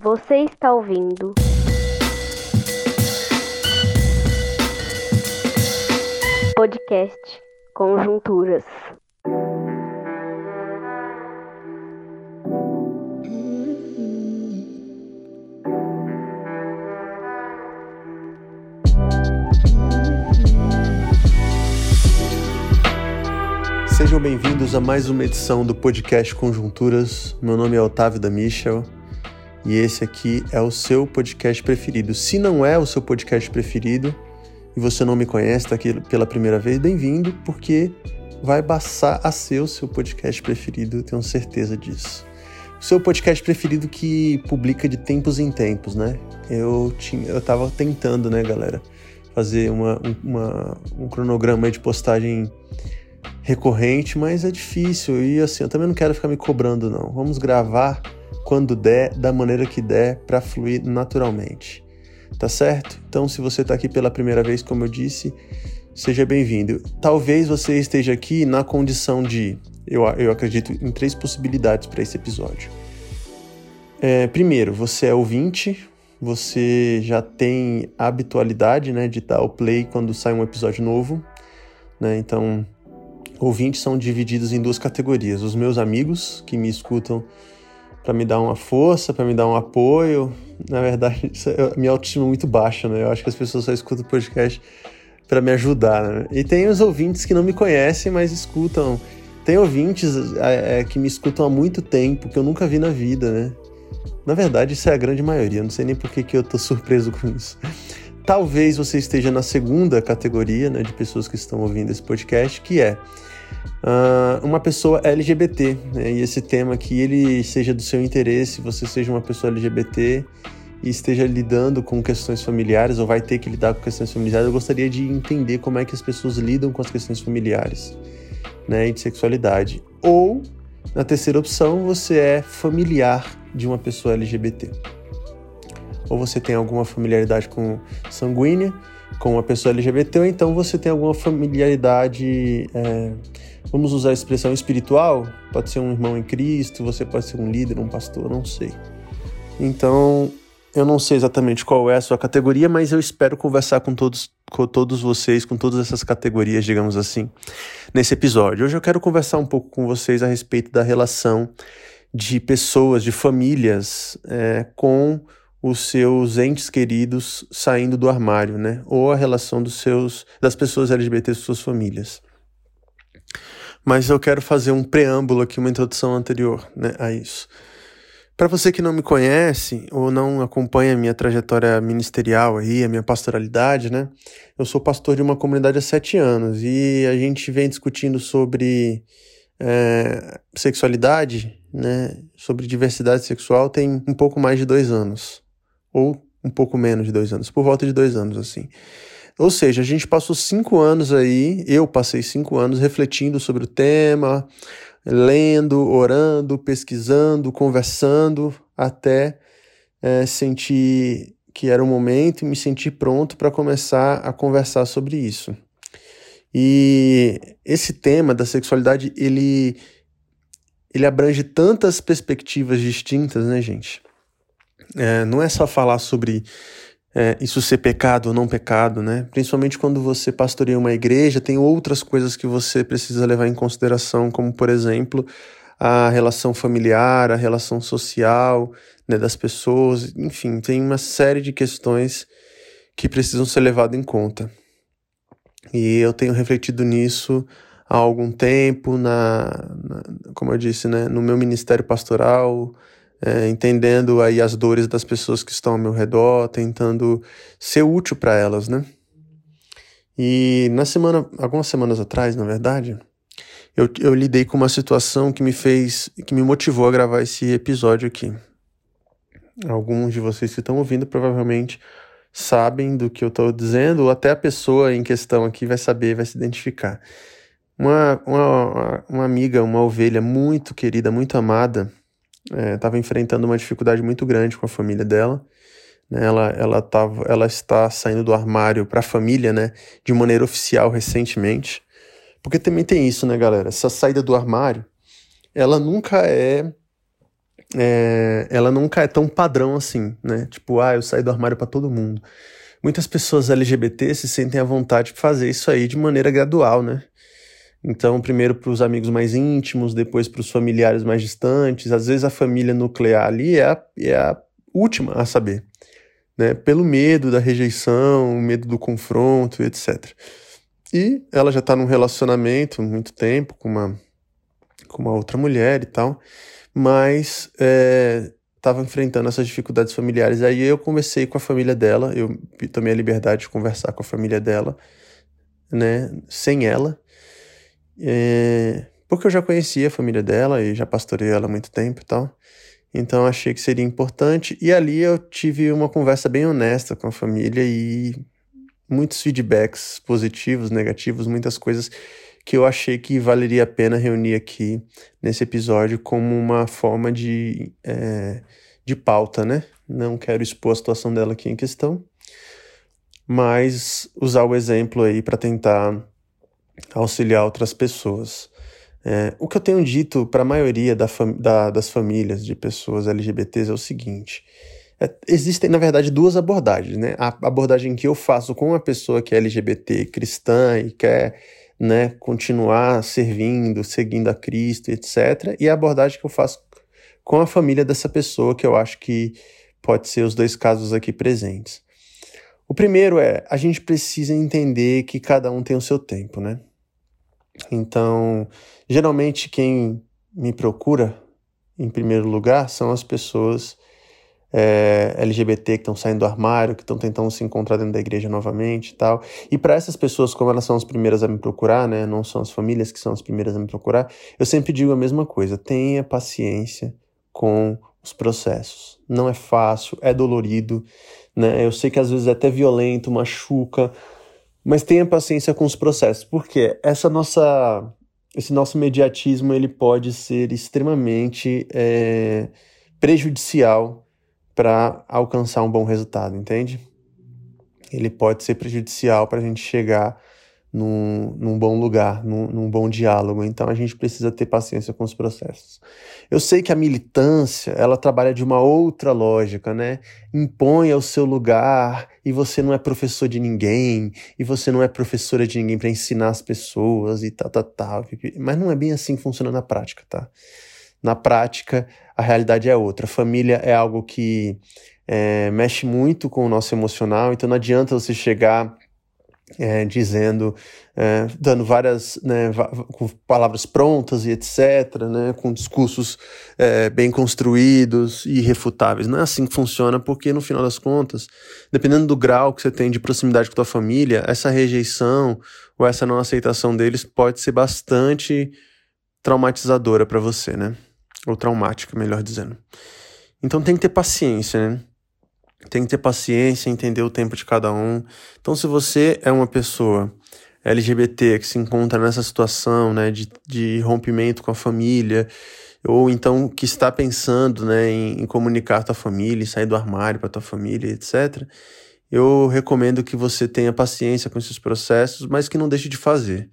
Você está ouvindo. Podcast Conjunturas. Sejam bem-vindos a mais uma edição do podcast Conjunturas. Meu nome é Otávio da Michel e esse aqui é o seu podcast preferido. Se não é o seu podcast preferido e você não me conhece, está aqui pela primeira vez, bem-vindo, porque vai passar a ser o seu podcast preferido, tenho certeza disso. O seu podcast preferido que publica de tempos em tempos, né? Eu tinha, eu tava tentando, né, galera, fazer uma, uma um cronograma de postagem recorrente, mas é difícil e assim, eu também não quero ficar me cobrando não. Vamos gravar quando der, da maneira que der, para fluir naturalmente. Tá certo? Então, se você está aqui pela primeira vez, como eu disse, seja bem-vindo. Talvez você esteja aqui na condição de. Eu, eu acredito em três possibilidades para esse episódio. É, primeiro, você é ouvinte, você já tem a habitualidade né, de dar o play quando sai um episódio novo. Né? Então, ouvintes são divididos em duas categorias: os meus amigos, que me escutam para me dar uma força, para me dar um apoio. Na verdade, é, minha autoestima é muito baixa, né? Eu acho que as pessoas só escutam o podcast para me ajudar, né? E tem os ouvintes que não me conhecem, mas escutam. Tem ouvintes é, é, que me escutam há muito tempo, que eu nunca vi na vida, né? Na verdade, isso é a grande maioria. Não sei nem por que, que eu tô surpreso com isso. Talvez você esteja na segunda categoria, né, de pessoas que estão ouvindo esse podcast, que é uh, uma pessoa LGBT, né? e esse tema que ele seja do seu interesse, você seja uma pessoa LGBT e esteja lidando com questões familiares ou vai ter que lidar com questões familiares, eu gostaria de entender como é que as pessoas lidam com as questões familiares, né, e de sexualidade. Ou, na terceira opção, você é familiar de uma pessoa LGBT. Ou você tem alguma familiaridade com sanguínea, com uma pessoa LGBT, ou então você tem alguma familiaridade é, Vamos usar a expressão espiritual? Pode ser um irmão em Cristo, você pode ser um líder, um pastor, não sei. Então, eu não sei exatamente qual é a sua categoria, mas eu espero conversar com todos, com todos vocês, com todas essas categorias, digamos assim, nesse episódio. Hoje eu quero conversar um pouco com vocês a respeito da relação de pessoas, de famílias é, com os seus entes queridos saindo do armário, né? Ou a relação dos seus, das pessoas LGBT suas famílias mas eu quero fazer um preâmbulo aqui, uma introdução anterior né, a isso. Para você que não me conhece ou não acompanha a minha trajetória ministerial aí, a minha pastoralidade, né? Eu sou pastor de uma comunidade há sete anos e a gente vem discutindo sobre é, sexualidade, né? Sobre diversidade sexual tem um pouco mais de dois anos. Ou um pouco menos de dois anos, por volta de dois anos, assim. Ou seja, a gente passou cinco anos aí, eu passei cinco anos refletindo sobre o tema, lendo, orando, pesquisando, conversando, até é, sentir que era o momento e me sentir pronto para começar a conversar sobre isso. E esse tema da sexualidade, ele, ele abrange tantas perspectivas distintas, né, gente? É, não é só falar sobre é, isso ser pecado ou não pecado, né? Principalmente quando você pastoreia uma igreja, tem outras coisas que você precisa levar em consideração, como por exemplo a relação familiar, a relação social né, das pessoas, enfim, tem uma série de questões que precisam ser levadas em conta. E eu tenho refletido nisso há algum tempo, na, na como eu disse, né, no meu ministério pastoral, é, entendendo aí as dores das pessoas que estão ao meu redor, tentando ser útil para elas, né? E na semana, algumas semanas atrás, na verdade, eu, eu lidei com uma situação que me fez, que me motivou a gravar esse episódio aqui. Alguns de vocês que estão ouvindo provavelmente sabem do que eu estou dizendo, ou até a pessoa em questão aqui vai saber, vai se identificar. Uma, uma, uma amiga, uma ovelha muito querida, muito amada, estava é, enfrentando uma dificuldade muito grande com a família dela. Né? Ela, ela, tava, ela está saindo do armário para a família né? de maneira oficial recentemente. Porque também tem isso, né, galera? Essa saída do armário, ela nunca é é, ela nunca é tão padrão assim, né? Tipo, ah, eu saí do armário para todo mundo. Muitas pessoas LGBT se sentem à vontade de fazer isso aí de maneira gradual, né? Então, primeiro para os amigos mais íntimos, depois para os familiares mais distantes. Às vezes a família nuclear ali é a, é a última a saber, né? Pelo medo da rejeição, medo do confronto, etc. E ela já está num relacionamento há muito tempo com uma, com uma outra mulher e tal, mas estava é, enfrentando essas dificuldades familiares. Aí eu conversei com a família dela, eu tomei a liberdade de conversar com a família dela, né, sem ela, é, porque eu já conhecia a família dela e já pastorei ela há muito tempo e tal. Então achei que seria importante. E ali eu tive uma conversa bem honesta com a família e muitos feedbacks positivos, negativos, muitas coisas que eu achei que valeria a pena reunir aqui nesse episódio como uma forma de, é, de pauta, né? Não quero expor a situação dela aqui em questão, mas usar o exemplo aí para tentar auxiliar outras pessoas. É, o que eu tenho dito para a maioria da fam da, das famílias de pessoas LGBTs é o seguinte: é, existem, na verdade, duas abordagens, né? A abordagem que eu faço com uma pessoa que é LGBT, cristã e quer né, continuar servindo, seguindo a Cristo, etc. E a abordagem que eu faço com a família dessa pessoa, que eu acho que pode ser os dois casos aqui presentes. O primeiro é, a gente precisa entender que cada um tem o seu tempo, né? Então, geralmente quem me procura, em primeiro lugar, são as pessoas é, LGBT que estão saindo do armário, que estão tentando se encontrar dentro da igreja novamente e tal. E para essas pessoas, como elas são as primeiras a me procurar, né, não são as famílias que são as primeiras a me procurar, eu sempre digo a mesma coisa: tenha paciência com os processos. Não é fácil, é dolorido, né? Eu sei que às vezes é até violento, machuca, mas tenha paciência com os processos, porque essa nossa esse nosso mediatismo ele pode ser extremamente é, prejudicial para alcançar um bom resultado, entende? Ele pode ser prejudicial para a gente chegar num, num bom lugar, num, num, bom diálogo. Então a gente precisa ter paciência com os processos. Eu sei que a militância ela trabalha de uma outra lógica, né? Impõe o seu lugar e você não é professor de ninguém e você não é professora de ninguém para ensinar as pessoas e tal, tal, tal. Mas não é bem assim que funciona na prática, tá? Na prática, a realidade é outra. Família é algo que é, mexe muito com o nosso emocional, então não adianta você chegar é, dizendo, é, dando várias, né, com palavras prontas e etc., né, com discursos é, bem construídos e irrefutáveis. Não é assim que funciona, porque no final das contas, dependendo do grau que você tem de proximidade com a tua família, essa rejeição ou essa não aceitação deles pode ser bastante traumatizadora para você, né? Ou traumática, melhor dizendo. Então tem que ter paciência, né? Tem que ter paciência, entender o tempo de cada um. Então, se você é uma pessoa LGBT que se encontra nessa situação, né, de, de rompimento com a família, ou então que está pensando, né, em, em comunicar a tua família, sair do armário para tua família, etc., eu recomendo que você tenha paciência com esses processos, mas que não deixe de fazer.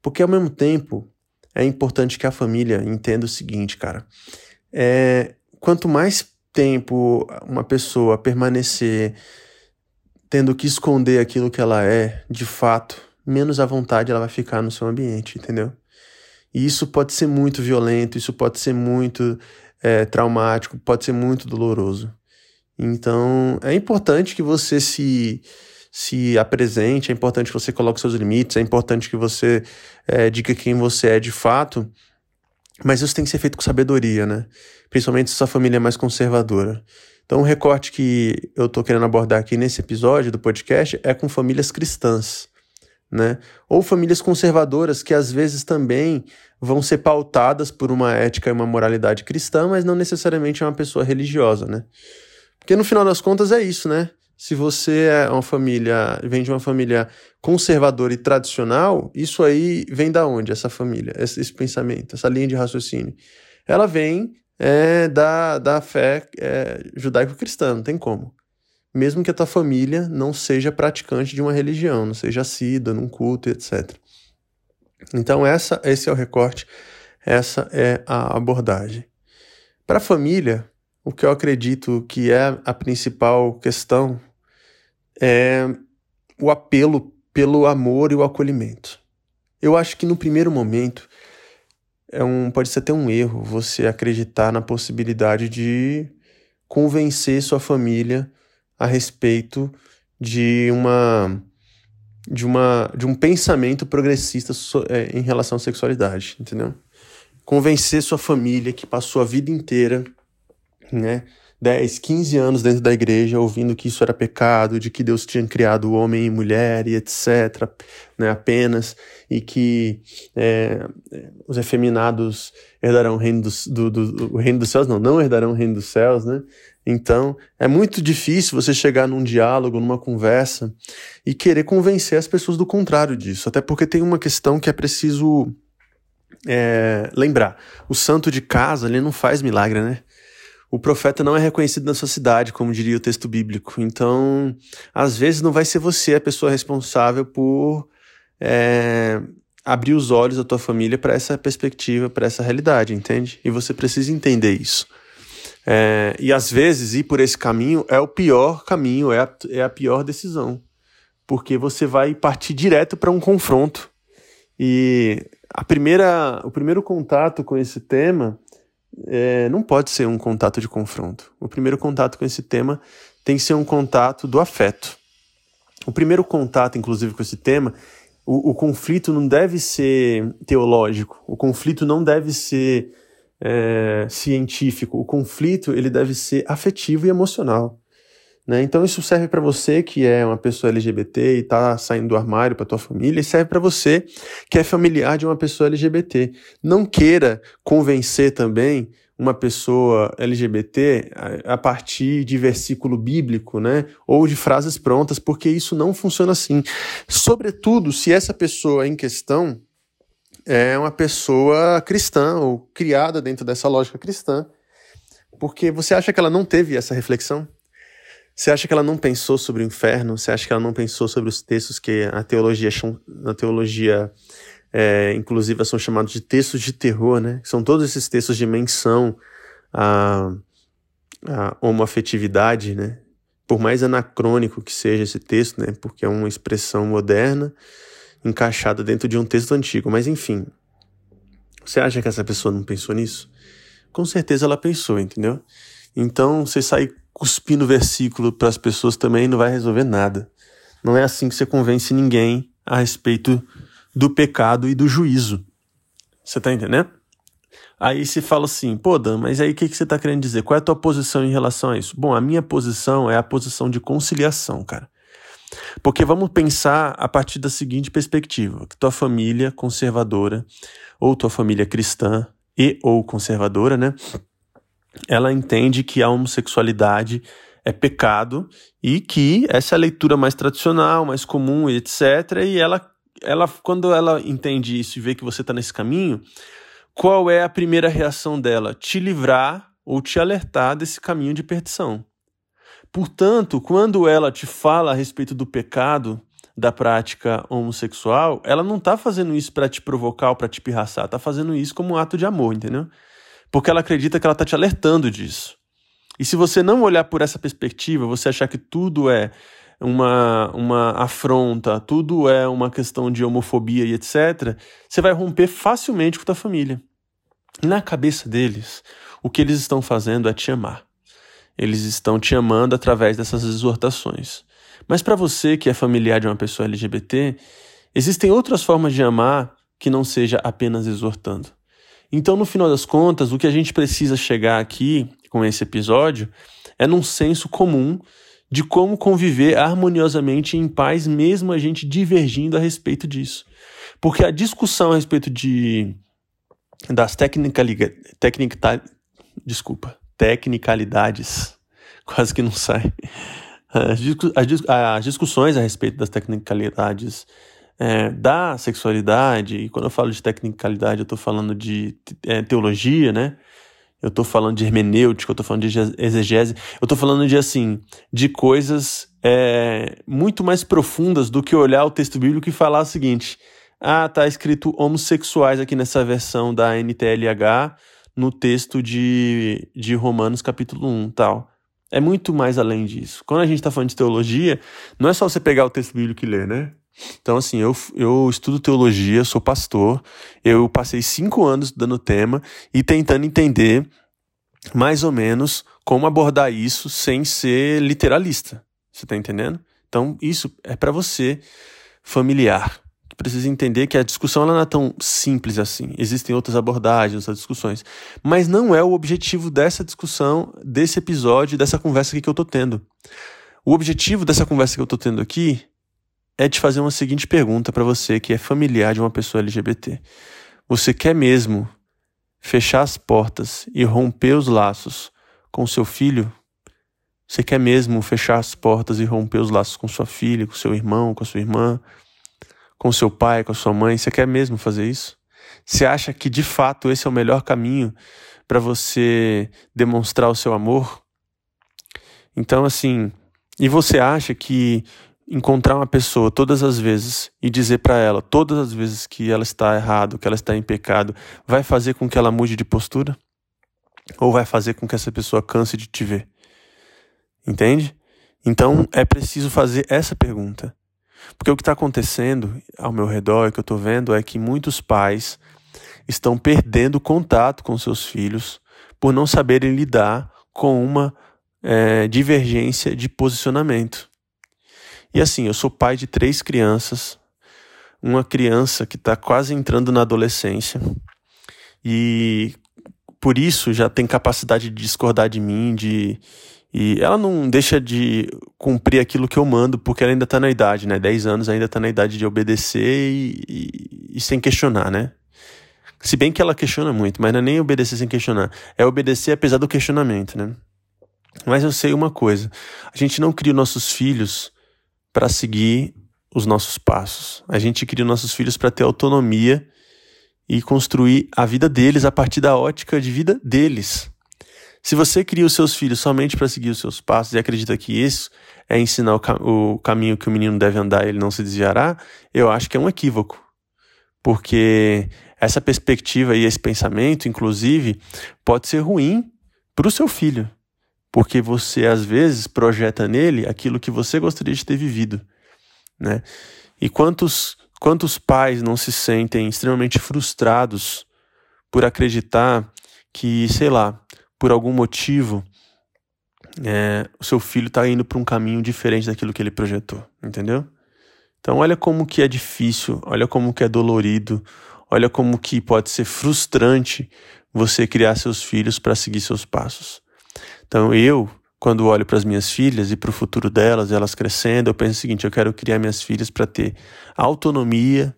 Porque ao mesmo tempo, é importante que a família entenda o seguinte, cara. É, quanto mais tempo uma pessoa permanecer tendo que esconder aquilo que ela é, de fato, menos à vontade ela vai ficar no seu ambiente, entendeu? E isso pode ser muito violento, isso pode ser muito é, traumático, pode ser muito doloroso. Então, é importante que você se se apresente, é importante que você coloque seus limites, é importante que você é, diga quem você é de fato, mas isso tem que ser feito com sabedoria, né? Principalmente se sua família é mais conservadora. Então, o recorte que eu estou querendo abordar aqui nesse episódio do podcast é com famílias cristãs, né? Ou famílias conservadoras que às vezes também vão ser pautadas por uma ética e uma moralidade cristã, mas não necessariamente é uma pessoa religiosa, né? Porque no final das contas é isso, né? Se você é uma família, vem de uma família conservadora e tradicional, isso aí vem da onde, essa família, esse, esse pensamento, essa linha de raciocínio? Ela vem é, da, da fé é, judaico-cristã, não tem como. Mesmo que a tua família não seja praticante de uma religião, não seja assídua num culto, etc. Então essa, esse é o recorte, essa é a abordagem. Para a família, o que eu acredito que é a principal questão é o apelo pelo amor e o acolhimento. Eu acho que no primeiro momento é um, pode ser até um erro você acreditar na possibilidade de convencer sua família a respeito de uma de uma de um pensamento progressista so, é, em relação à sexualidade, entendeu? Convencer sua família que passou a vida inteira, né, 10, 15 anos dentro da igreja ouvindo que isso era pecado, de que Deus tinha criado homem e mulher e etc, né, apenas, e que é, os efeminados herdarão o reino dos, do, do, o reino dos céus, não, não herdarão o reino dos céus, né? Então, é muito difícil você chegar num diálogo, numa conversa e querer convencer as pessoas do contrário disso, até porque tem uma questão que é preciso é, lembrar. O santo de casa, ele não faz milagre, né? O profeta não é reconhecido na sua cidade, como diria o texto bíblico. Então, às vezes não vai ser você a pessoa responsável por é, abrir os olhos da tua família para essa perspectiva, para essa realidade, entende? E você precisa entender isso. É, e às vezes ir por esse caminho é o pior caminho, é a, é a pior decisão, porque você vai partir direto para um confronto. E a primeira, o primeiro contato com esse tema é, não pode ser um contato de confronto. O primeiro contato com esse tema tem que ser um contato do afeto. O primeiro contato, inclusive, com esse tema, o, o conflito não deve ser teológico, o conflito não deve ser é, científico, o conflito ele deve ser afetivo e emocional. Né? Então isso serve para você que é uma pessoa LGBT e está saindo do armário para tua família, e serve para você que é familiar de uma pessoa LGBT. Não queira convencer também uma pessoa LGBT a partir de versículo bíblico, né? Ou de frases prontas, porque isso não funciona assim. Sobretudo se essa pessoa em questão é uma pessoa cristã ou criada dentro dessa lógica cristã, porque você acha que ela não teve essa reflexão? Você acha que ela não pensou sobre o inferno? Você acha que ela não pensou sobre os textos que a teologia, a teologia é, inclusive, são chamados de textos de terror, né? São todos esses textos de menção à, à homoafetividade, né? Por mais anacrônico que seja esse texto, né? Porque é uma expressão moderna encaixada dentro de um texto antigo. Mas, enfim, você acha que essa pessoa não pensou nisso? Com certeza ela pensou, entendeu? Então, você sair cuspindo versículo para as pessoas também não vai resolver nada. Não é assim que você convence ninguém a respeito do pecado e do juízo. Você tá entendendo? Aí se fala assim, pô, Dan, mas aí o que, que você tá querendo dizer? Qual é a tua posição em relação a isso? Bom, a minha posição é a posição de conciliação, cara. Porque vamos pensar a partir da seguinte perspectiva: que tua família conservadora, ou tua família cristã e ou conservadora, né? Ela entende que a homossexualidade é pecado e que essa é a leitura mais tradicional, mais comum, etc. E ela, ela quando ela entende isso e vê que você está nesse caminho, qual é a primeira reação dela? Te livrar ou te alertar desse caminho de perdição. Portanto, quando ela te fala a respeito do pecado da prática homossexual, ela não está fazendo isso para te provocar ou para te pirraçar, está fazendo isso como um ato de amor, entendeu? Porque ela acredita que ela está te alertando disso. E se você não olhar por essa perspectiva, você achar que tudo é uma, uma afronta, tudo é uma questão de homofobia e etc., você vai romper facilmente com a tua família. Na cabeça deles, o que eles estão fazendo é te amar. Eles estão te amando através dessas exortações. Mas para você que é familiar de uma pessoa LGBT, existem outras formas de amar que não seja apenas exortando. Então, no final das contas, o que a gente precisa chegar aqui com esse episódio é num senso comum de como conviver harmoniosamente em paz, mesmo a gente divergindo a respeito disso. Porque a discussão a respeito de das tecnicalidades, desculpa, tecnicalidades, quase que não sai. As discussões a respeito das tecnicalidades é, da sexualidade, e quando eu falo de tecnicalidade, eu estou falando de é, teologia, né? Eu estou falando de hermenêutica, eu estou falando de exegese, eu estou falando de assim, de coisas é, muito mais profundas do que olhar o texto bíblico e falar o seguinte: ah, tá escrito homossexuais aqui nessa versão da NTLH, no texto de, de Romanos capítulo 1 tal. É muito mais além disso. Quando a gente está falando de teologia, não é só você pegar o texto bíblico e ler, né? Então, assim, eu, eu estudo teologia, sou pastor, eu passei cinco anos estudando o tema e tentando entender mais ou menos como abordar isso sem ser literalista. Você está entendendo? Então, isso é para você, familiar precisa entender que a discussão ela não é tão simples assim. Existem outras abordagens, outras discussões. Mas não é o objetivo dessa discussão, desse episódio, dessa conversa aqui que eu tô tendo. O objetivo dessa conversa que eu tô tendo aqui é te fazer uma seguinte pergunta para você que é familiar de uma pessoa LGBT. Você quer mesmo fechar as portas e romper os laços com seu filho? Você quer mesmo fechar as portas e romper os laços com sua filha, com seu irmão, com a sua irmã? com seu pai, com a sua mãe? Você quer mesmo fazer isso? Você acha que de fato esse é o melhor caminho para você demonstrar o seu amor? Então, assim, e você acha que encontrar uma pessoa todas as vezes e dizer para ela todas as vezes que ela está errado, que ela está em pecado, vai fazer com que ela mude de postura? Ou vai fazer com que essa pessoa canse de te ver? Entende? Então é preciso fazer essa pergunta. Porque o que está acontecendo ao meu redor, que eu estou vendo, é que muitos pais estão perdendo contato com seus filhos por não saberem lidar com uma é, divergência de posicionamento. E assim, eu sou pai de três crianças, uma criança que está quase entrando na adolescência e por isso já tem capacidade de discordar de mim, de e ela não deixa de cumprir aquilo que eu mando, porque ela ainda está na idade, né? 10 anos ainda está na idade de obedecer e, e, e, sem questionar, né? Se bem que ela questiona muito, mas não é nem obedecer sem questionar. É obedecer apesar do questionamento, né? Mas eu sei uma coisa: a gente não cria nossos filhos para seguir os nossos passos. A gente cria nossos filhos para ter autonomia e construir a vida deles a partir da ótica de vida deles. Se você cria os seus filhos somente para seguir os seus passos e acredita que isso é ensinar o, cam o caminho que o menino deve andar e ele não se desviará, eu acho que é um equívoco. Porque essa perspectiva e esse pensamento, inclusive, pode ser ruim para o seu filho. Porque você, às vezes, projeta nele aquilo que você gostaria de ter vivido. Né? E quantos, quantos pais não se sentem extremamente frustrados por acreditar que, sei lá, por algum motivo, é, o seu filho está indo para um caminho diferente daquilo que ele projetou, entendeu? Então olha como que é difícil, olha como que é dolorido, olha como que pode ser frustrante você criar seus filhos para seguir seus passos. Então eu, quando olho para as minhas filhas e para o futuro delas, elas crescendo, eu penso o seguinte: eu quero criar minhas filhas para ter autonomia,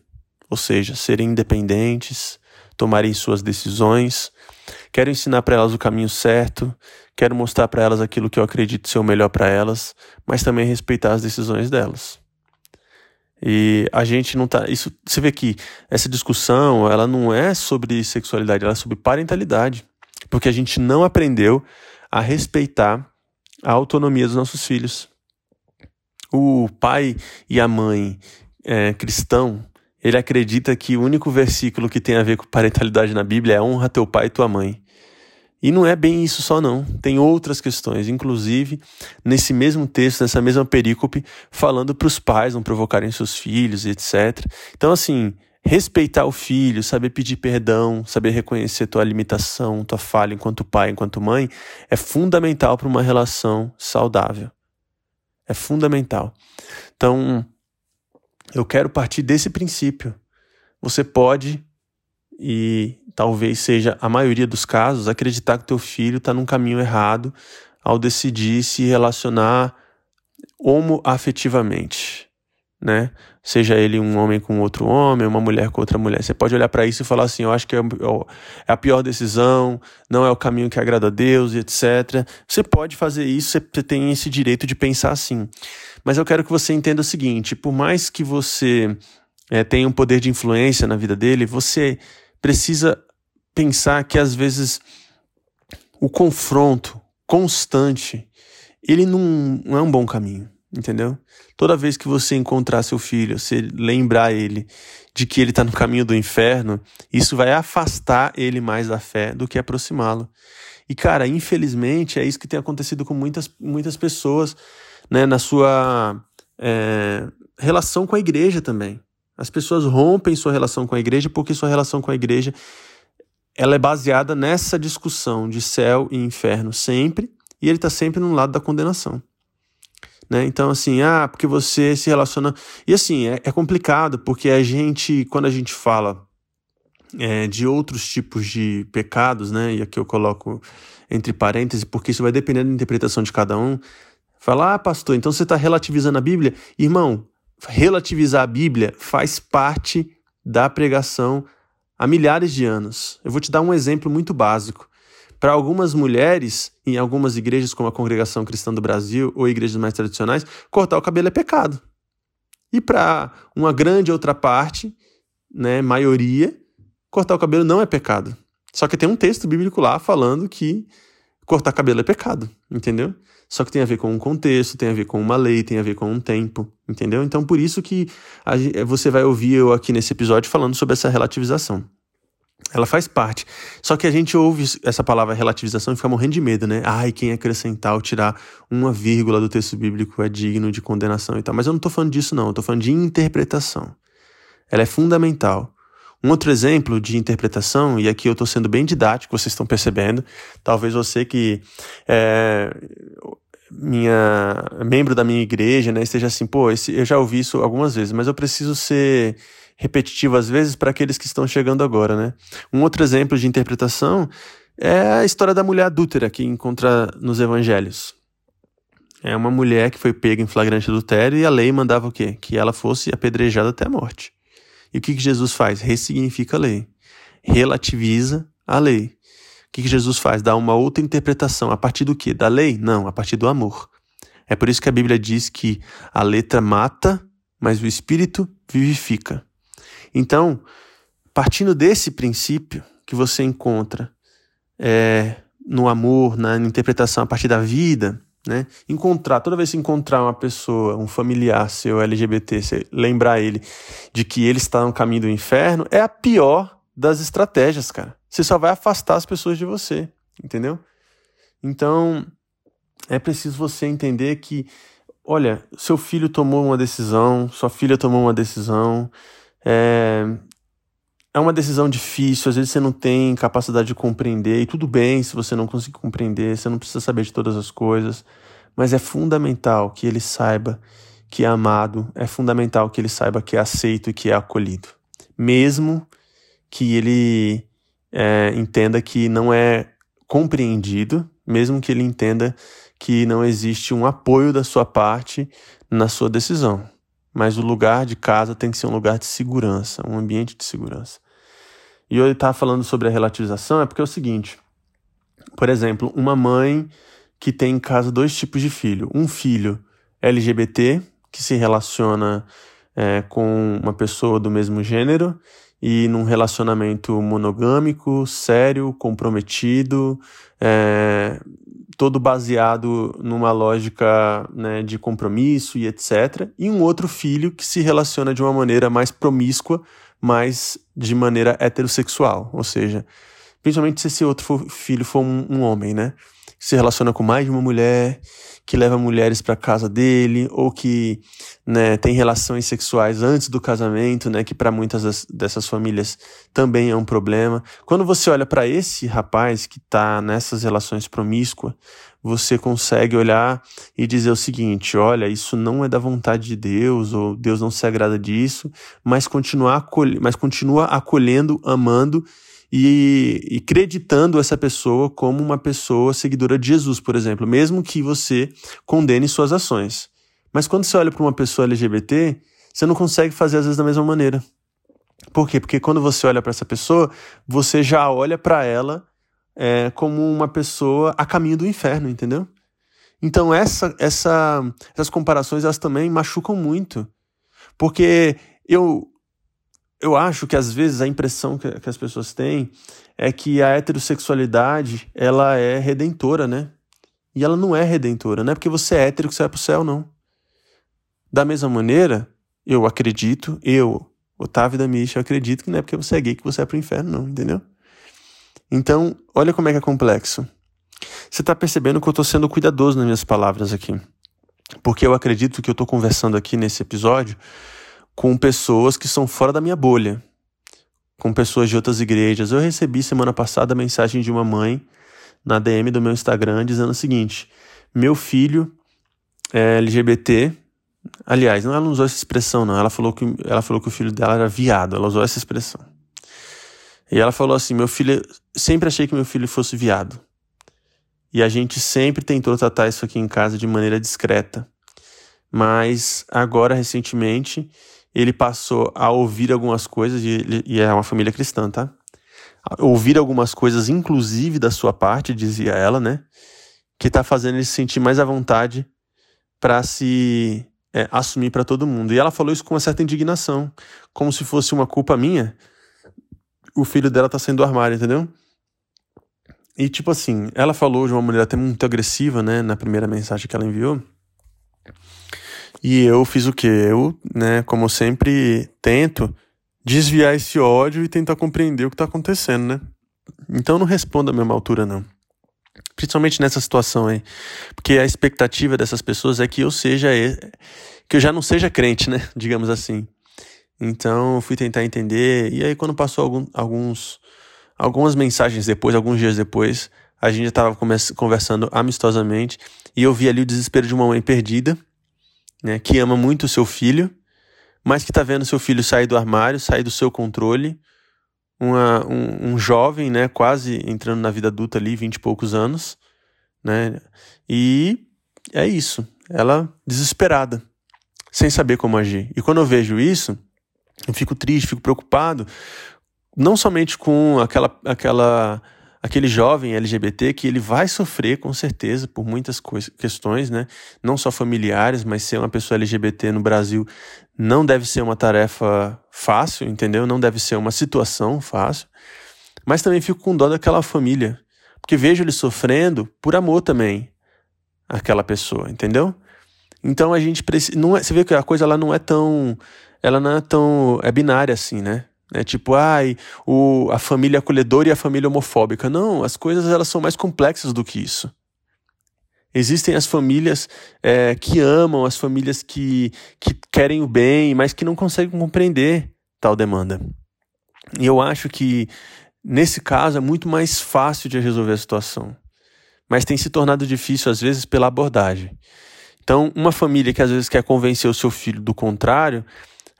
ou seja, serem independentes, tomarem suas decisões, Quero ensinar para elas o caminho certo, quero mostrar para elas aquilo que eu acredito ser o melhor para elas, mas também respeitar as decisões delas. E a gente não tá. Isso, você vê que essa discussão ela não é sobre sexualidade, ela é sobre parentalidade. Porque a gente não aprendeu a respeitar a autonomia dos nossos filhos. O pai e a mãe é, cristão, ele acredita que o único versículo que tem a ver com parentalidade na Bíblia é honra teu pai e tua mãe. E não é bem isso só não, tem outras questões, inclusive nesse mesmo texto, nessa mesma perícope, falando para os pais não provocarem seus filhos, etc. Então assim, respeitar o filho, saber pedir perdão, saber reconhecer tua limitação, tua falha enquanto pai, enquanto mãe, é fundamental para uma relação saudável. É fundamental. Então, eu quero partir desse princípio. Você pode, e talvez seja a maioria dos casos, acreditar que teu filho está num caminho errado ao decidir se relacionar homoafetivamente, né? Seja ele um homem com outro homem, uma mulher com outra mulher. Você pode olhar para isso e falar assim: eu acho que é, é a pior decisão, não é o caminho que agrada a Deus etc. Você pode fazer isso, você tem esse direito de pensar assim. Mas eu quero que você entenda o seguinte: por mais que você é, tenha um poder de influência na vida dele, você precisa pensar que às vezes o confronto constante ele não, não é um bom caminho. Entendeu? Toda vez que você encontrar seu filho, você lembrar ele de que ele está no caminho do inferno, isso vai afastar ele mais da fé do que aproximá-lo. E, cara, infelizmente é isso que tem acontecido com muitas, muitas pessoas né, na sua é, relação com a igreja também. As pessoas rompem sua relação com a igreja porque sua relação com a igreja ela é baseada nessa discussão de céu e inferno sempre, e ele está sempre no lado da condenação. Né? Então, assim, ah, porque você se relaciona. E assim, é, é complicado, porque a gente, quando a gente fala é, de outros tipos de pecados, né? E aqui eu coloco entre parênteses, porque isso vai depender da interpretação de cada um. Falar, ah, pastor, então você está relativizando a Bíblia? Irmão, relativizar a Bíblia faz parte da pregação há milhares de anos. Eu vou te dar um exemplo muito básico. Para algumas mulheres, em algumas igrejas, como a Congregação Cristã do Brasil ou igrejas mais tradicionais, cortar o cabelo é pecado. E para uma grande outra parte, né, maioria, cortar o cabelo não é pecado. Só que tem um texto bíblico lá falando que cortar cabelo é pecado, entendeu? Só que tem a ver com um contexto, tem a ver com uma lei, tem a ver com um tempo, entendeu? Então por isso que a, você vai ouvir eu aqui nesse episódio falando sobre essa relativização. Ela faz parte. Só que a gente ouve essa palavra relativização e fica morrendo de medo, né? Ai, quem acrescentar ou tirar uma vírgula do texto bíblico é digno de condenação e tal. Mas eu não estou falando disso, não. Eu falando de interpretação. Ela é fundamental. Um outro exemplo de interpretação, e aqui eu estou sendo bem didático, vocês estão percebendo, talvez você que é minha membro da minha igreja, né, esteja assim, pô, esse, eu já ouvi isso algumas vezes, mas eu preciso ser repetitivo às vezes para aqueles que estão chegando agora, né? Um outro exemplo de interpretação é a história da mulher adúltera que encontra nos evangelhos. É uma mulher que foi pega em flagrante adultério e a lei mandava o quê? Que ela fosse apedrejada até a morte. E o que, que Jesus faz? Ressignifica a lei, relativiza a lei. O que, que Jesus faz? Dá uma outra interpretação. A partir do quê? Da lei? Não, a partir do amor. É por isso que a Bíblia diz que a letra mata, mas o espírito vivifica. Então, partindo desse princípio que você encontra é, no amor, na interpretação a partir da vida, né? Encontrar, toda vez que encontrar uma pessoa, um familiar seu LGBT, você lembrar ele de que ele está no caminho do inferno, é a pior das estratégias, cara. Você só vai afastar as pessoas de você, entendeu? Então, é preciso você entender que, olha, seu filho tomou uma decisão, sua filha tomou uma decisão, é, é uma decisão difícil, às vezes você não tem capacidade de compreender, e tudo bem se você não conseguir compreender, você não precisa saber de todas as coisas, mas é fundamental que ele saiba que é amado, é fundamental que ele saiba que é aceito e que é acolhido. Mesmo que ele é, entenda que não é compreendido, mesmo que ele entenda que não existe um apoio da sua parte na sua decisão. Mas o lugar de casa tem que ser um lugar de segurança, um ambiente de segurança. E eu estava falando sobre a relativização é porque é o seguinte: por exemplo, uma mãe que tem em casa dois tipos de filho. Um filho LGBT, que se relaciona é, com uma pessoa do mesmo gênero e num relacionamento monogâmico, sério, comprometido, é, todo baseado numa lógica né, de compromisso e etc. E um outro filho que se relaciona de uma maneira mais promíscua mas de maneira heterossexual, ou seja, principalmente se esse outro filho for um, um homem, né? Que se relaciona com mais de uma mulher, que leva mulheres para casa dele, ou que né, tem relações sexuais antes do casamento, né? Que para muitas das, dessas famílias também é um problema. Quando você olha para esse rapaz que está nessas relações promíscuas, você consegue olhar e dizer o seguinte: olha, isso não é da vontade de Deus, ou Deus não se agrada disso, mas, continuar mas continua acolhendo, amando e, e acreditando essa pessoa como uma pessoa seguidora de Jesus, por exemplo, mesmo que você condene suas ações. Mas quando você olha para uma pessoa LGBT, você não consegue fazer às vezes da mesma maneira. Por quê? Porque quando você olha para essa pessoa, você já olha para ela é, como uma pessoa a caminho do inferno, entendeu? Então essa, essa, essas comparações elas também machucam muito, porque eu eu acho que às vezes a impressão que, que as pessoas têm é que a heterossexualidade ela é redentora, né? E ela não é redentora, não é porque você é hétero que você vai pro céu, não. Da mesma maneira, eu acredito, eu, Otávio da Misha, eu acredito que não é porque você é gay que você é pro inferno, não, entendeu? Então, olha como é que é complexo. Você está percebendo que eu estou sendo cuidadoso nas minhas palavras aqui. Porque eu acredito que eu estou conversando aqui nesse episódio com pessoas que são fora da minha bolha, com pessoas de outras igrejas. Eu recebi semana passada a mensagem de uma mãe na DM do meu Instagram dizendo o seguinte: meu filho é LGBT. Aliás, não ela não usou essa expressão, não. Ela falou que, ela falou que o filho dela era viado. Ela usou essa expressão. E ela falou assim: meu filho. Sempre achei que meu filho fosse viado. E a gente sempre tentou tratar isso aqui em casa de maneira discreta. Mas agora, recentemente, ele passou a ouvir algumas coisas, e, e é uma família cristã, tá? ouvir algumas coisas, inclusive da sua parte, dizia ela, né? Que tá fazendo ele se sentir mais à vontade para se é, assumir para todo mundo. E ela falou isso com uma certa indignação, como se fosse uma culpa minha. O filho dela tá saindo do armário, entendeu? E tipo assim, ela falou de uma maneira até muito agressiva, né, na primeira mensagem que ela enviou. E eu fiz o quê? Eu, né, como sempre tento, desviar esse ódio e tentar compreender o que está acontecendo, né? Então não responda a mesma altura, não. Principalmente nessa situação aí. Porque a expectativa dessas pessoas é que eu seja. que eu já não seja crente, né? Digamos assim. Então fui tentar entender. E aí, quando passou algum, alguns. Algumas mensagens depois, alguns dias depois, a gente já estava conversando amistosamente. E eu vi ali o desespero de uma mãe perdida, né? Que ama muito o seu filho mas que está vendo seu filho sair do armário, sair do seu controle, uma, um, um, jovem, né, quase entrando na vida adulta ali, vinte e poucos anos, né, e é isso, ela desesperada, sem saber como agir. E quando eu vejo isso, eu fico triste, fico preocupado, não somente com aquela, aquela aquele jovem LGBT que ele vai sofrer com certeza por muitas questões, né? Não só familiares, mas ser uma pessoa LGBT no Brasil não deve ser uma tarefa fácil, entendeu? Não deve ser uma situação fácil. Mas também fico com dó daquela família, porque vejo ele sofrendo por amor também aquela pessoa, entendeu? Então a gente precisa, não é, você vê que a coisa lá não é tão, ela não é tão é binária assim, né? É tipo, ai, o, a família acolhedora e a família homofóbica. Não, as coisas elas são mais complexas do que isso. Existem as famílias é, que amam, as famílias que, que querem o bem, mas que não conseguem compreender tal demanda. E eu acho que, nesse caso, é muito mais fácil de resolver a situação. Mas tem se tornado difícil, às vezes, pela abordagem. Então, uma família que às vezes quer convencer o seu filho do contrário,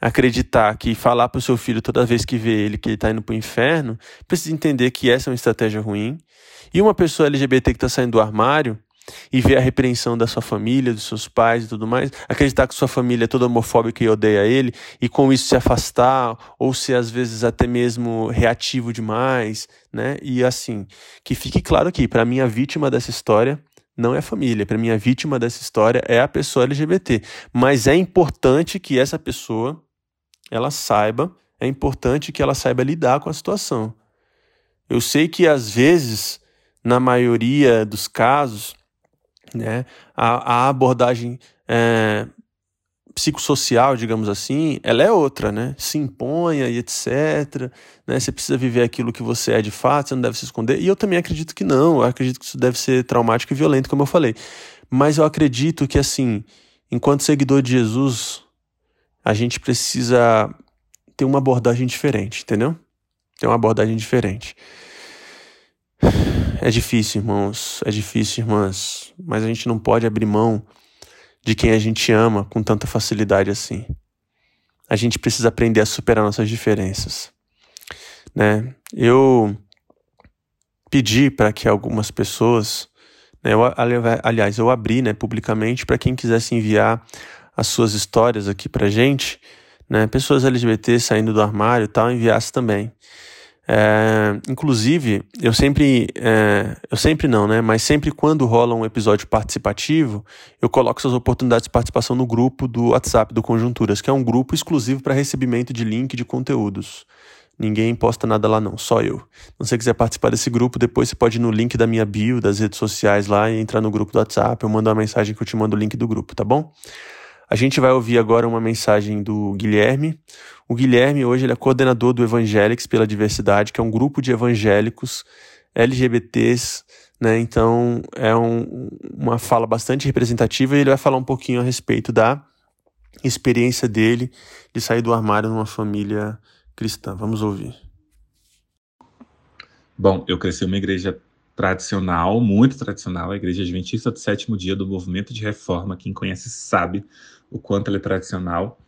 acreditar que falar para o seu filho toda vez que vê ele que ele está indo para o inferno, precisa entender que essa é uma estratégia ruim. E uma pessoa LGBT que está saindo do armário e ver a repreensão da sua família, dos seus pais e tudo mais, acreditar que sua família é toda homofóbica e odeia ele, e com isso se afastar, ou ser às vezes até mesmo reativo demais, né? E assim, que fique claro aqui, para mim a vítima dessa história não é a família, para mim a vítima dessa história é a pessoa LGBT, mas é importante que essa pessoa ela saiba, é importante que ela saiba lidar com a situação. Eu sei que às vezes, na maioria dos casos, né, a, a abordagem é, psicossocial, digamos assim, ela é outra, né? Se imponha e etc. Né? Você precisa viver aquilo que você é de fato, você não deve se esconder. E eu também acredito que não, eu acredito que isso deve ser traumático e violento, como eu falei. Mas eu acredito que, assim, enquanto seguidor de Jesus, a gente precisa ter uma abordagem diferente, entendeu? Ter uma abordagem diferente. É difícil, irmãos, é difícil, irmãs, mas a gente não pode abrir mão de quem a gente ama com tanta facilidade assim. A gente precisa aprender a superar nossas diferenças, né? Eu pedi para que algumas pessoas, né, eu, aliás, eu abri, né, publicamente para quem quisesse enviar as suas histórias aqui pra gente, né? Pessoas LGBT saindo do armário e tal, enviasse também. É, inclusive, eu sempre, é, eu sempre não, né? Mas sempre quando rola um episódio participativo, eu coloco essas oportunidades de participação no grupo do WhatsApp do Conjunturas, que é um grupo exclusivo para recebimento de link de conteúdos. Ninguém posta nada lá não, só eu. Se você quiser participar desse grupo, depois você pode ir no link da minha bio, das redes sociais lá e entrar no grupo do WhatsApp. Eu mando uma mensagem que eu te mando o link do grupo, tá bom? A gente vai ouvir agora uma mensagem do Guilherme. O Guilherme hoje ele é coordenador do Evangelics pela Diversidade, que é um grupo de evangélicos LGBTs, né? Então é um, uma fala bastante representativa e ele vai falar um pouquinho a respeito da experiência dele de sair do armário numa família cristã. Vamos ouvir. Bom, eu cresci em uma igreja tradicional, muito tradicional, a Igreja Adventista do Sétimo Dia do Movimento de Reforma. Quem conhece sabe o quanto ela é tradicional.